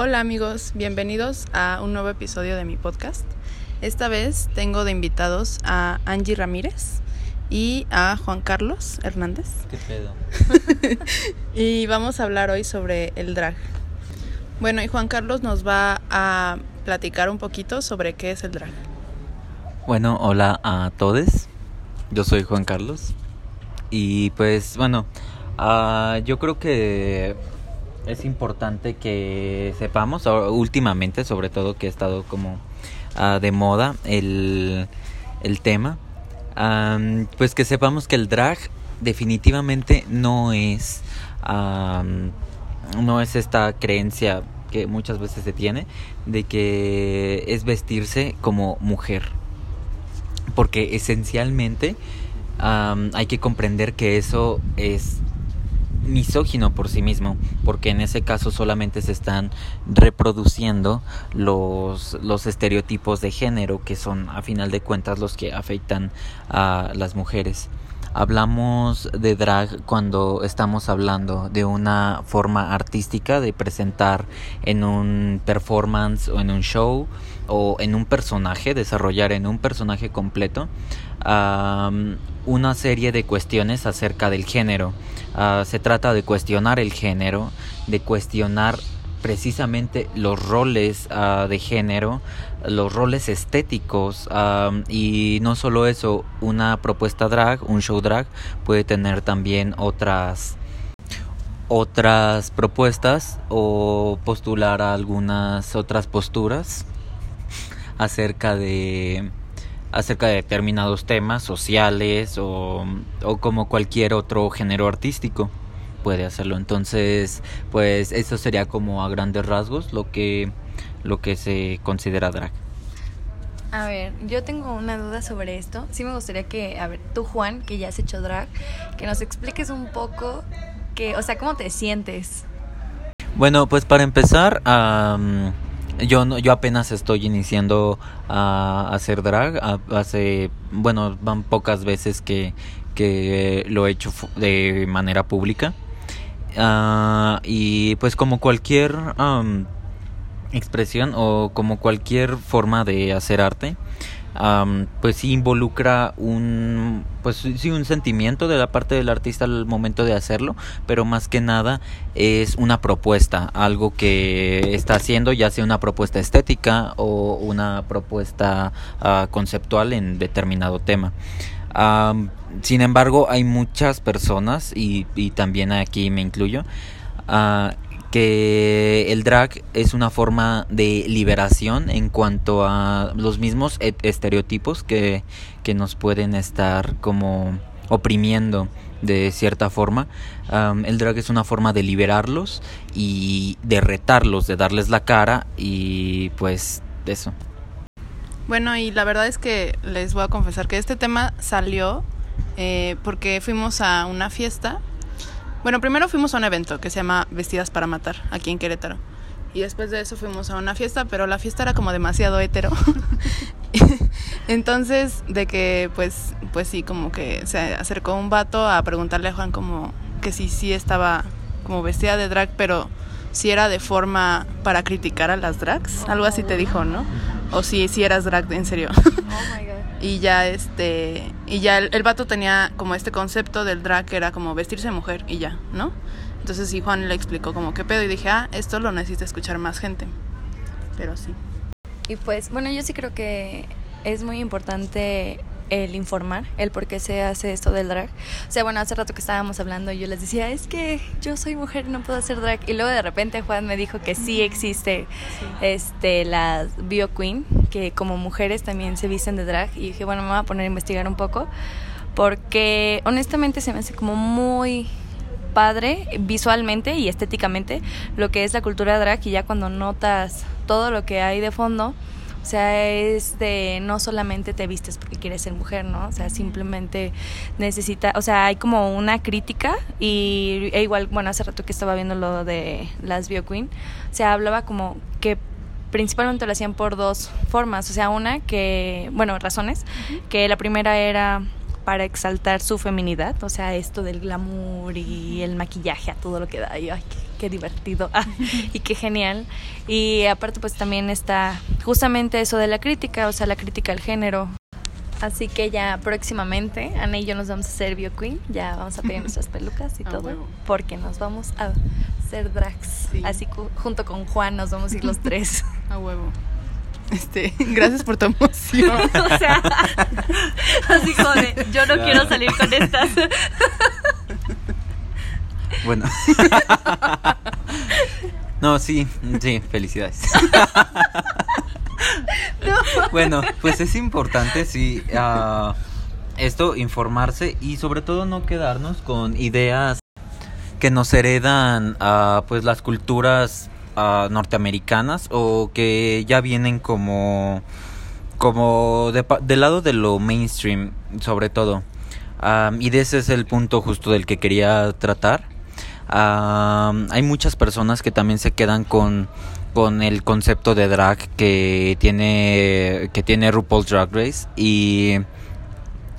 Hola amigos, bienvenidos a un nuevo episodio de mi podcast. Esta vez tengo de invitados a Angie Ramírez y a Juan Carlos Hernández. ¿Qué pedo? y vamos a hablar hoy sobre el drag. Bueno, y Juan Carlos nos va a platicar un poquito sobre qué es el drag. Bueno, hola a todos. Yo soy Juan Carlos. Y pues bueno, uh, yo creo que es importante que sepamos, últimamente sobre todo que ha estado como uh, de moda el, el tema, pues que sepamos que el drag definitivamente no es, no es esta creencia que muchas veces se tiene de que es vestirse como mujer. Porque esencialmente hay que comprender que eso es misógino por sí mismo, porque en ese caso solamente se están reproduciendo los, los estereotipos de género que son a final de cuentas los que afectan a las mujeres. Hablamos de drag cuando estamos hablando de una forma artística de presentar en un performance o en un show o en un personaje, desarrollar en un personaje completo una serie de cuestiones acerca del género. Ah, se trata de cuestionar el género, de cuestionar precisamente los roles ah, de género, los roles estéticos y no solo eso, una propuesta drag, un show drag puede tener también otras otras propuestas o postular algunas otras posturas acerca de acerca de determinados temas sociales o, o como cualquier otro género artístico puede hacerlo entonces pues eso sería como a grandes rasgos lo que lo que se considera drag a ver, yo tengo una duda sobre esto. Sí me gustaría que, a ver, tú Juan, que ya has hecho drag, que nos expliques un poco que, o sea, cómo te sientes. Bueno, pues para empezar, yo no, yo apenas estoy iniciando a hacer drag. hace, bueno, van pocas veces que, que lo he hecho de manera pública. Ah, y pues como cualquier expresión o como cualquier forma de hacer arte, pues sí involucra un pues sí un sentimiento de la parte del artista al momento de hacerlo pero más que nada es una propuesta algo que está haciendo ya sea una propuesta estética o una propuesta ah, conceptual en determinado tema. Sin embargo hay muchas personas y, y también aquí me incluyo uh, que el drag es una forma de liberación en cuanto a los mismos estereotipos que, que nos pueden estar como oprimiendo de cierta forma. el drag es una forma de liberarlos y de retarlos, de darles la cara y pues eso. Bueno, y la verdad es que les voy a confesar que este tema salió eh, porque fuimos a una fiesta bueno, primero fuimos a un evento que se llama Vestidas para Matar, aquí en Querétaro. Y después de eso fuimos a una fiesta, pero la fiesta era como demasiado hetero. Entonces, de que pues, pues sí, como que se acercó un vato a preguntarle a Juan como que si sí estaba como vestida de drag, pero si era de forma para criticar a las drags, algo así te dijo, ¿no? O si, si eras drag en serio. Y ya este y ya el, vato tenía como este concepto del drag que era como vestirse mujer y ya no entonces sí Juan le explicó como qué pedo y dije ah esto lo necesita escuchar más gente pero sí. Y pues bueno yo sí creo que es muy importante el informar el por qué se hace esto del drag. O sea, bueno, hace rato que estábamos hablando y yo les decía, es que yo soy mujer y no puedo hacer drag. Y luego de repente Juan me dijo que sí existe este la Bio Queen, que como mujeres también se visten de drag. Y dije, bueno, me voy a poner a investigar un poco. Porque honestamente se me hace como muy padre visualmente y estéticamente lo que es la cultura drag y ya cuando notas todo lo que hay de fondo o sea, es de no solamente te vistes porque quieres ser mujer, ¿no? O sea, simplemente necesita, o sea, hay como una crítica y e igual, bueno, hace rato que estaba viendo lo de las Bio Queen, o sea, hablaba como que principalmente lo hacían por dos formas, o sea, una que, bueno, razones, que la primera era para exaltar su feminidad, o sea, esto del glamour y el maquillaje a todo lo que da. Y, ay, qué divertido ah, y qué genial. Y aparte pues también está justamente eso de la crítica, o sea, la crítica al género. Así que ya próximamente Ana y yo nos vamos a hacer Bio Queen, ya vamos a pedir nuestras pelucas y todo, porque nos vamos a hacer drags. Así junto con Juan nos vamos a ir los tres. A huevo. Este, gracias por tu emoción. o sea, así como de, yo no quiero salir con estas. Bueno. No, sí, sí, felicidades. Bueno, pues es importante, sí, uh, esto, informarse y sobre todo no quedarnos con ideas que nos heredan uh, pues las culturas uh, norteamericanas o que ya vienen como como de, del lado de lo mainstream sobre todo. Y de ese es el punto justo del que quería tratar. Hay muchas personas que también se quedan con con el concepto de drag que tiene que tiene RuPaul Drag Race y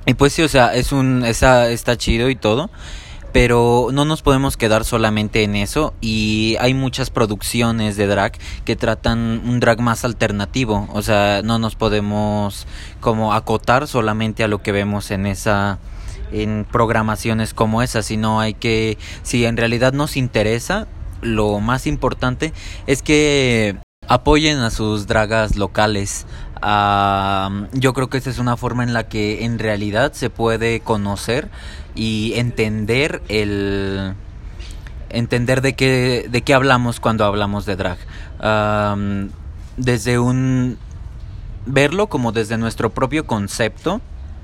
y pues sí, o sea, es un está, está chido y todo, pero no nos podemos quedar solamente en eso y hay muchas producciones de drag que tratan un drag más alternativo, o sea, no nos podemos como acotar solamente a lo que vemos en esa en programaciones como esa, sino hay que, si en realidad nos interesa, lo más importante es que apoyen a sus dragas locales. yo creo que esa es una forma en la que en realidad se puede conocer y entender el entender de qué de qué hablamos cuando hablamos de drag desde un verlo como desde nuestro propio concepto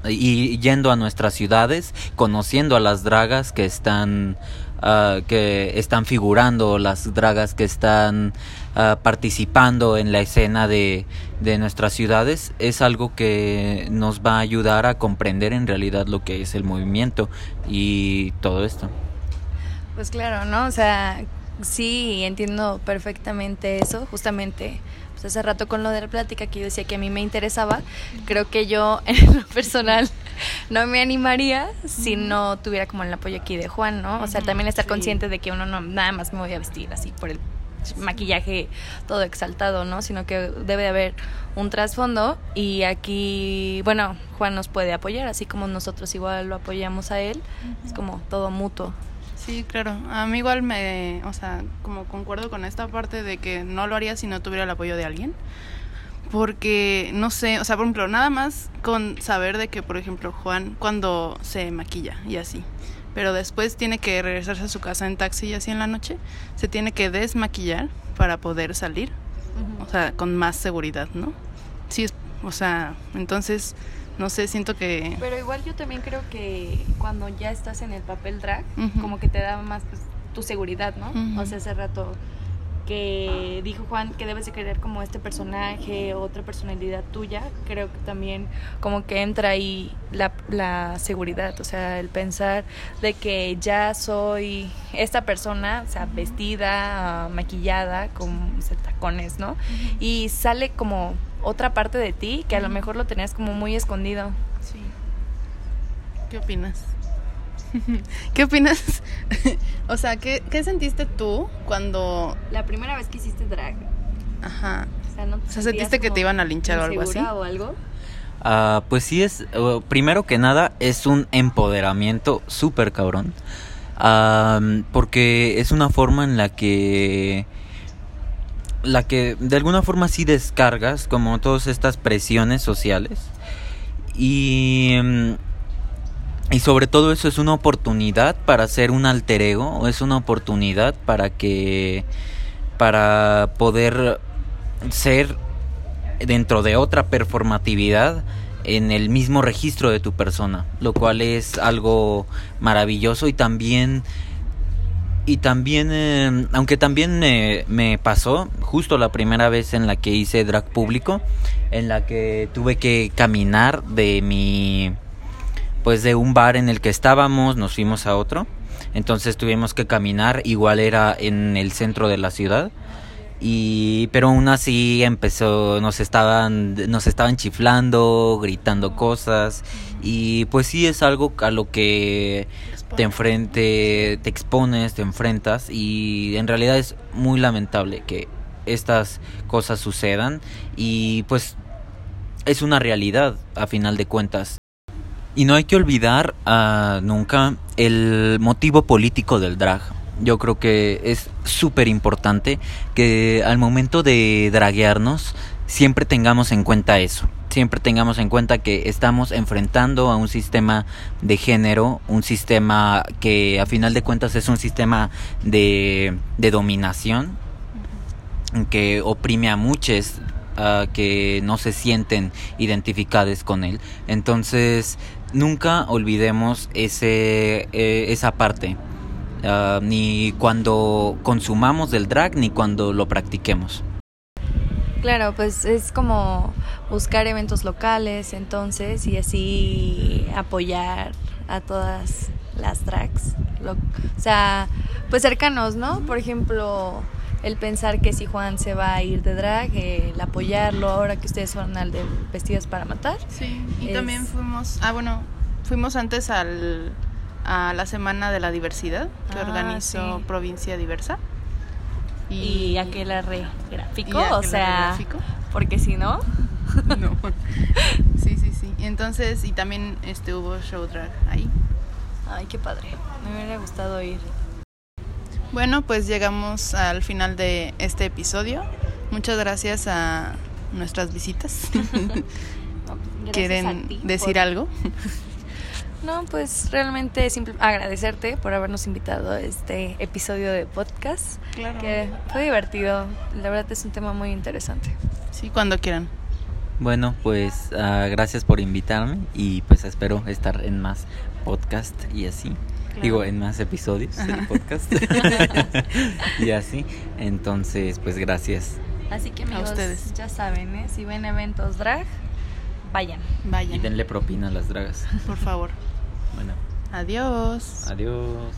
y yendo a nuestras ciudades, conociendo a las dragas que están uh, que están figurando, las dragas que están uh, participando en la escena de, de nuestras ciudades, es algo que nos va a ayudar a comprender en realidad lo que es el movimiento y todo esto. Pues claro, ¿no? O sea, sí, entiendo perfectamente eso, justamente hace rato con lo de la plática que yo decía que a mí me interesaba, creo que yo en lo personal no me animaría si no tuviera como el apoyo aquí de Juan, ¿no? O sea, también estar consciente de que uno no nada más me voy a vestir así por el maquillaje todo exaltado, ¿no? Sino que debe de haber un trasfondo y aquí, bueno, Juan nos puede apoyar, así como nosotros igual lo apoyamos a él, es como todo mutuo. Sí, claro. A mí igual me, o sea, como concuerdo con esta parte de que no lo haría si no tuviera el apoyo de alguien. Porque, no sé, o sea, por ejemplo, nada más con saber de que, por ejemplo, Juan cuando se maquilla y así, pero después tiene que regresarse a su casa en taxi y así en la noche, se tiene que desmaquillar para poder salir, o sea, con más seguridad, ¿no? Sí, o sea, entonces no sé, siento que... Pero igual yo también creo que cuando ya estás en el papel drag, como que te da más pues, tu seguridad, ¿no? O sea, hace rato que dijo Juan que debes de querer como este personaje, otra personalidad tuya, creo que también como que entra ahí la, la seguridad, o sea, el pensar de que ya soy esta persona, o sea, vestida, maquillada, con tacones, ¿no? Y sale como otra parte de ti que a lo mejor lo tenías como muy escondido. Sí. ¿Qué opinas? ¿Qué opinas? o sea, ¿qué, ¿qué, sentiste tú cuando... La primera vez que hiciste drag. Ajá. O sea, ¿no ¿sentiste que te iban a linchar o algo así? o algo? Uh, pues sí es, primero que nada, es un empoderamiento súper cabrón. Uh, porque es una forma en la que la que de alguna forma sí descargas como todas estas presiones sociales y mm, y sobre todo eso es una oportunidad para hacer un alter ego es una oportunidad para que para poder ser dentro de otra performatividad en el mismo registro de tu persona, lo cual es algo maravilloso. Y también y también, eh, aunque también me pasó justo la primera vez en la que hice drag público, en la que tuve que caminar de mi, pues de un bar en el que estábamos, nos fuimos a otro, entonces tuvimos que caminar, igual era en el centro de la ciudad, y pero aún así empezó nos estaban nos estaban chiflando gritando cosas. Y pues sí es algo a lo que te enfrente te expones te enfrentas. Y en realidad es muy lamentable que estas cosas sucedan. Y pues es una realidad a final de cuentas y no hay que olvidar uh, nunca el motivo político del drag yo creo que es súper importante que al momento de draguearnos siempre tengamos en cuenta eso. Siempre tengamos en cuenta que estamos enfrentando a un sistema de género, un sistema que a final de cuentas es un sistema de, de dominación, que oprime a muchos uh, que no se sienten identificados con él. Entonces, nunca olvidemos ese, eh, esa parte. Uh, ni cuando consumamos del drag ni cuando lo practiquemos. Claro, pues es como buscar eventos locales entonces y así apoyar a todas las drags. Lo, o sea, pues cercanos, ¿no? Por ejemplo, el pensar que si Juan se va a ir de drag, el apoyarlo ahora que ustedes van al de Vestidas para Matar. Sí, y es... también fuimos, ah bueno, fuimos antes al a la Semana de la Diversidad que ah, organizó sí. Provincia Diversa. Y, y aquel arre gráfico, o sea, gráfico. porque si no... no. Sí, sí, sí. Entonces, y también este hubo show drag ahí. Ay, qué padre. Me hubiera gustado ir. Bueno, pues llegamos al final de este episodio. Muchas gracias a nuestras visitas. no, ¿Quieren decir por... algo? No, pues realmente simple, agradecerte por habernos invitado a este episodio de podcast. Claro. Que fue divertido. La verdad es un tema muy interesante. Sí, cuando quieran. Bueno, pues uh, gracias por invitarme y pues espero estar en más podcast y así. Claro. Digo, en más episodios Ajá. del podcast. y así. Entonces, pues gracias. Así que amigos, a ustedes. ya saben, ¿eh? si ven eventos drag, vayan. Vayan. Y denle propina a las dragas. Por favor. Bueno. Adiós. Adiós.